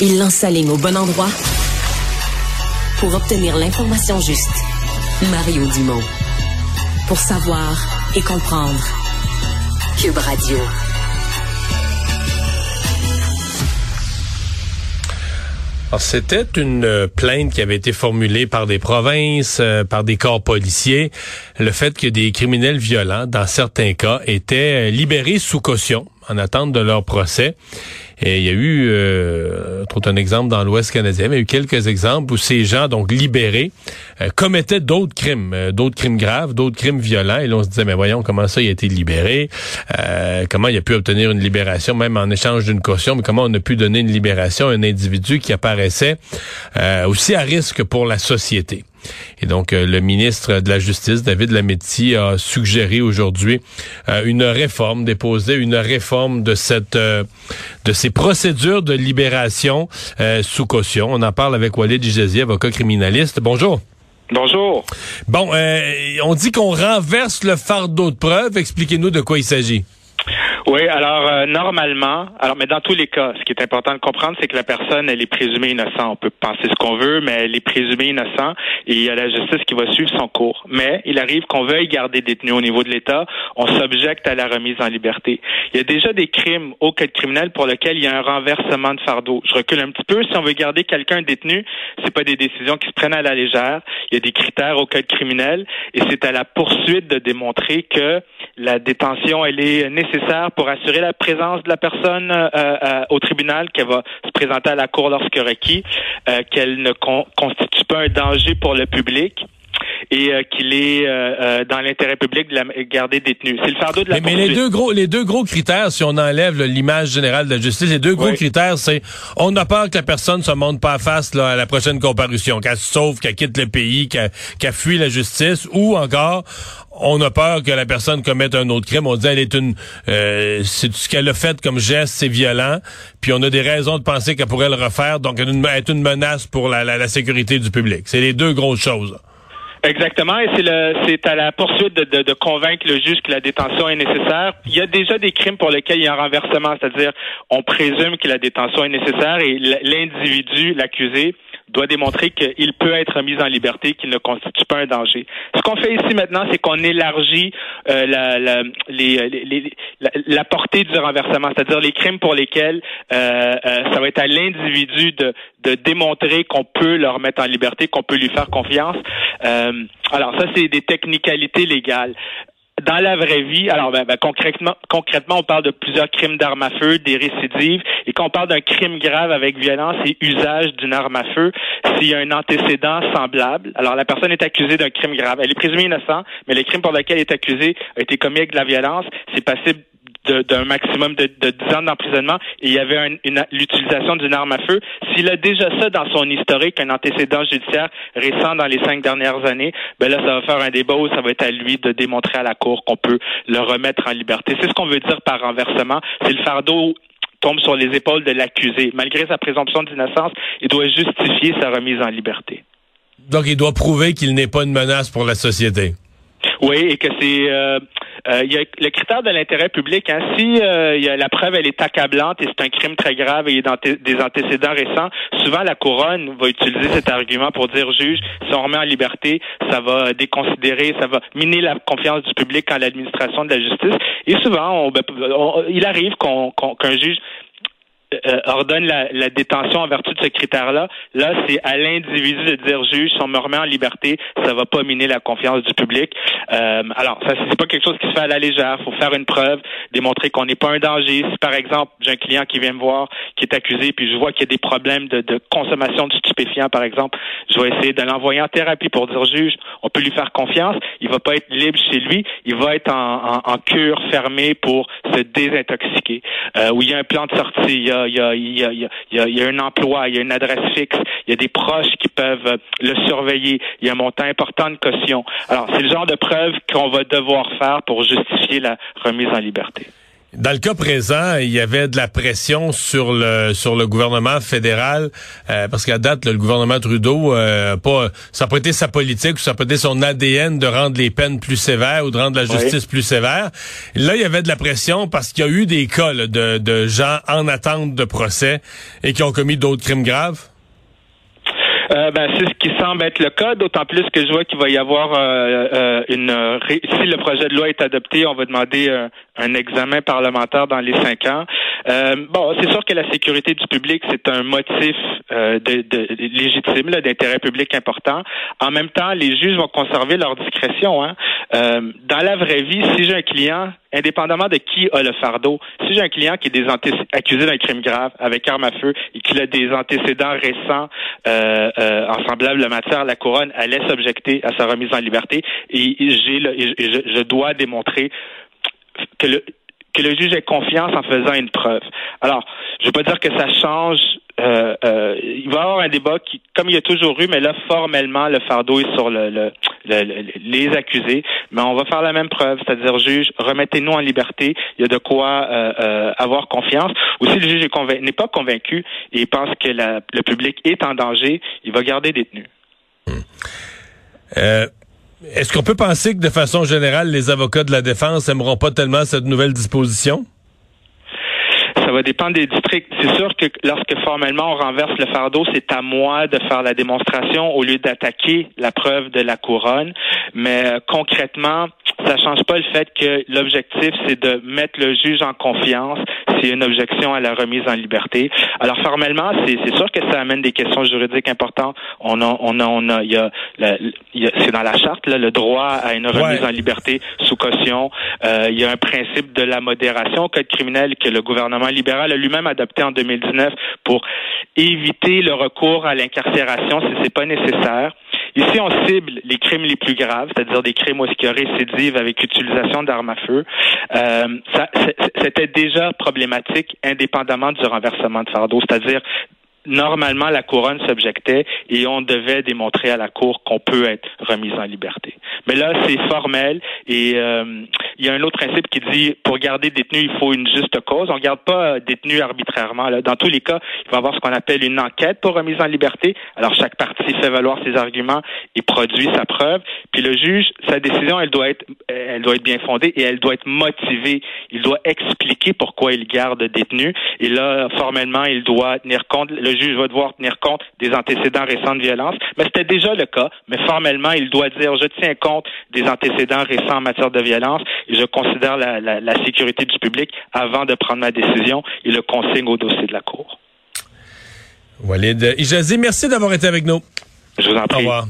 Il lance sa ligne au bon endroit pour obtenir l'information juste. Mario Dumont. Pour savoir et comprendre. Cube Radio. C'était une euh, plainte qui avait été formulée par des provinces, euh, par des corps policiers, le fait que des criminels violents, dans certains cas, étaient euh, libérés sous caution en attente de leur procès. Et il y a eu, euh, un exemple dans l'Ouest canadien, mais il y a eu quelques exemples où ces gens, donc libérés, euh, commettaient d'autres crimes, euh, d'autres crimes graves, d'autres crimes violents. Et là, on se disait, mais voyons, comment ça, il a été libéré? Euh, comment il a pu obtenir une libération, même en échange d'une caution? Mais comment on a pu donner une libération à un individu qui apparaissait aussi à risque pour la société? Et donc, euh, le ministre de la Justice, David Lametti, a suggéré aujourd'hui euh, une réforme, déposé une réforme de cette euh, de ces procédures de libération sous caution. On en parle avec Walid Djezi, avocat criminaliste. Bonjour. Bonjour. Bon, on dit qu'on renverse le fardeau de preuve. Expliquez-nous de quoi il s'agit. Oui, alors euh, normalement, alors mais dans tous les cas, ce qui est important de comprendre, c'est que la personne, elle est présumée innocente. On peut penser ce qu'on veut, mais elle est présumée innocente et il y a la justice qui va suivre son cours. Mais il arrive qu'on veuille garder détenu au niveau de l'État, on s'objecte à la remise en liberté. Il y a déjà des crimes au code criminel pour lesquels il y a un renversement de fardeau. Je recule un petit peu. Si on veut garder quelqu'un détenu, c'est pas des décisions qui se prennent à la légère. Il y a des critères au code criminel et c'est à la poursuite de démontrer que la détention, elle est nécessaire pour assurer la présence de la personne euh, euh, au tribunal, qu'elle va se présenter à la cour lorsque requis, euh, qu'elle ne constitue pas un danger pour le public et qu'il est dans l'intérêt public de la garder détenu. C'est le fardeau de la mais, mais les deux gros les deux gros critères si on enlève l'image générale de la justice, les deux gros critères c'est on a peur que la personne se monte pas face là, à la prochaine comparution, qu'elle se sauve, qu'elle quitte le pays, qu'elle fuit la justice ou encore on a peur que la personne commette un autre crime. On dit elle est une, euh, c'est ce qu'elle a fait comme geste, c'est violent. Puis on a des raisons de penser qu'elle pourrait le refaire. Donc elle est une menace pour la, la, sécurité du public. C'est les deux grosses choses. Exactement, et c'est le c'est à la poursuite de, de, de, convaincre le juge que la détention est nécessaire. Il y a déjà des crimes pour lesquels il y a un renversement, c'est-à-dire on présume que la détention est nécessaire et l'individu, l'accusé, doit démontrer qu'il peut être mis en liberté, qu'il ne constitue pas un danger. Ce qu'on fait ici maintenant, c'est qu'on élargit euh, la, la, les, la, portée du renversement, c'est-à-dire les crimes pour lesquels euh, euh, ça va être à l'individu de, de démontrer qu'on peut le remettre en liberté, qu'on peut lui faire confiance. alors ça, c'est des technicalités légales dans la vraie vie, alors ben, ben, concrètement, concrètement, on parle de plusieurs crimes d'armes à feu, des récidives, et quand on parle d'un crime grave avec violence et usage d'une arme à feu, s'il y a un antécédent semblable, alors la personne est accusée d'un crime grave, elle est présumée innocente, mais le crime pour lequel elle est accusée a été commis avec de la violence, c'est passible d'un maximum de, de 10 ans d'emprisonnement et il y avait l'utilisation d'une arme à feu. S'il a déjà ça dans son historique, un antécédent judiciaire récent dans les cinq dernières années, ben là, ça va faire un débat où ça va être à lui de démontrer à la Cour qu'on peut le remettre en liberté. C'est ce qu'on veut dire par renversement. C'est le fardeau tombe sur les épaules de l'accusé. Malgré sa présomption d'innocence, il doit justifier sa remise en liberté. Donc, il doit prouver qu'il n'est pas une menace pour la société. Oui, et que c'est euh, euh, il y a le critère de l'intérêt public. Hein. Si euh, y a, la preuve elle est accablante et c'est un crime très grave et il y a des antécédents récents, souvent la couronne va utiliser cet argument pour dire juge, si on remet en liberté, ça va déconsidérer, ça va miner la confiance du public en l'administration de la justice. Et souvent, on, ben, il arrive qu'un juge euh, ordonne la, la, détention en vertu de ce critère-là. Là, c'est à l'individu de dire juge, si on me remet en liberté, ça va pas miner la confiance du public. Euh, alors, ça c'est pas quelque chose qui se fait à la légère. faut faire une preuve, démontrer qu'on n'est pas un danger. Si par exemple j'ai un client qui vient me voir, qui est accusé, puis je vois qu'il y a des problèmes de, de, consommation de stupéfiants, par exemple, je vais essayer de l'envoyer en thérapie pour dire juge, on peut lui faire confiance. Il va pas être libre chez lui, il va être en, en, en cure fermée pour se désintoxiquer. Euh, où il y a un plan de sortie, il y a il y a, il y a, un emploi, il y a une adresse fixe, il y a des proches qui peuvent euh, le surveiller, il y a un montant important de caution. Alors, c'est le genre de preuve qu'on va devoir faire pour justifier la remise en liberté. Dans le cas présent, il y avait de la pression sur le sur le gouvernement fédéral euh, parce qu'à date, le gouvernement Trudeau, euh, pas ça pas été sa politique ou ça pas été son ADN de rendre les peines plus sévères ou de rendre la justice plus sévère. Là, il y avait de la pression parce qu'il y a eu des cas de, de gens en attente de procès et qui ont commis d'autres crimes graves. Euh, ben, c'est ce qui semble être le cas, d'autant plus que je vois qu'il va y avoir euh, euh, une... si le projet de loi est adopté, on va demander un examen parlementaire dans les cinq ans. Bon, c'est sûr que la sécurité du public, c'est un motif de, de, légitime, d'intérêt public important. En même temps, les juges vont conserver leur discrétion. Hein. dans la vraie vie, si j'ai un client indépendamment de qui a le fardeau, si j'ai un client qui est des accusé d'un crime grave avec arme à feu et qu'il a des antécédents récents euh, euh, en semblable matière, la couronne allait s'objecter à sa remise en liberté et j'ai je, je dois démontrer que le que le juge ait confiance en faisant une preuve. Alors, je veux pas dire que ça change euh, euh, il va y avoir un débat qui, comme il y a toujours eu, mais là, formellement, le fardeau est sur le, les accusés. Mais on va faire la même preuve, c'est-à-dire, juge, remettez-nous en liberté. Il y a de quoi euh, avoir confiance. Ou si le juge n'est pas convaincu et pense que le public est en danger, il va garder détenu. Est-ce qu'on peut penser que de façon générale, les avocats de la défense aimeront pas tellement cette nouvelle disposition? ça va dépendre des districts. C'est sûr que lorsque formellement on renverse le fardeau, c'est à moi de faire la démonstration au lieu d'attaquer la preuve de la couronne. Mais euh, concrètement, ça change pas le fait que l'objectif, c'est de mettre le juge en confiance s'il y a une objection à la remise en liberté. Alors formellement, c'est sûr que ça amène des questions juridiques importantes. On a, on a, on a, il y a, c'est dans la charte là, le droit à une remise en liberté sous caution. Euh, il y a un principe de la modération au code criminel que le gouvernement libéral a lui-même adopté en 2019 pour éviter le recours à l'incarcération si c'est pas nécessaire. Ici, on cible les crimes les plus graves, c'est-à-dire des crimes où il y a récidive avec utilisation d'armes à feu. Euh, C'était déjà problématique indépendamment du renversement de fardeau, c'est-à-dire normalement, la couronne s'objectait et on devait démontrer à la cour qu'on peut être remis en liberté. Mais là, c'est formel et euh, il y a un autre principe qui dit pour garder détenu, il faut une juste cause. On ne garde pas euh, détenu arbitrairement. Dans tous les cas, il va y avoir ce qu'on appelle une enquête pour remise en liberté. Alors chaque partie fait valoir ses arguments et produit sa preuve. Puis le juge, sa décision, elle doit être, elle doit être bien fondée et elle doit être motivée. Il doit expliquer pourquoi il garde détenu. Et là, formellement, il doit tenir compte. Le juge va devoir tenir compte des antécédents récents de violence. Mais c'était déjà le cas. Mais formellement, il doit dire je tiens compte des antécédents récents en matière de violence et je considère la, la sécurité du public avant de prendre ma décision et le consigne au dossier de la Cour. Walid Ijazi, merci d'avoir été avec nous. Je vous en prie. Au revoir.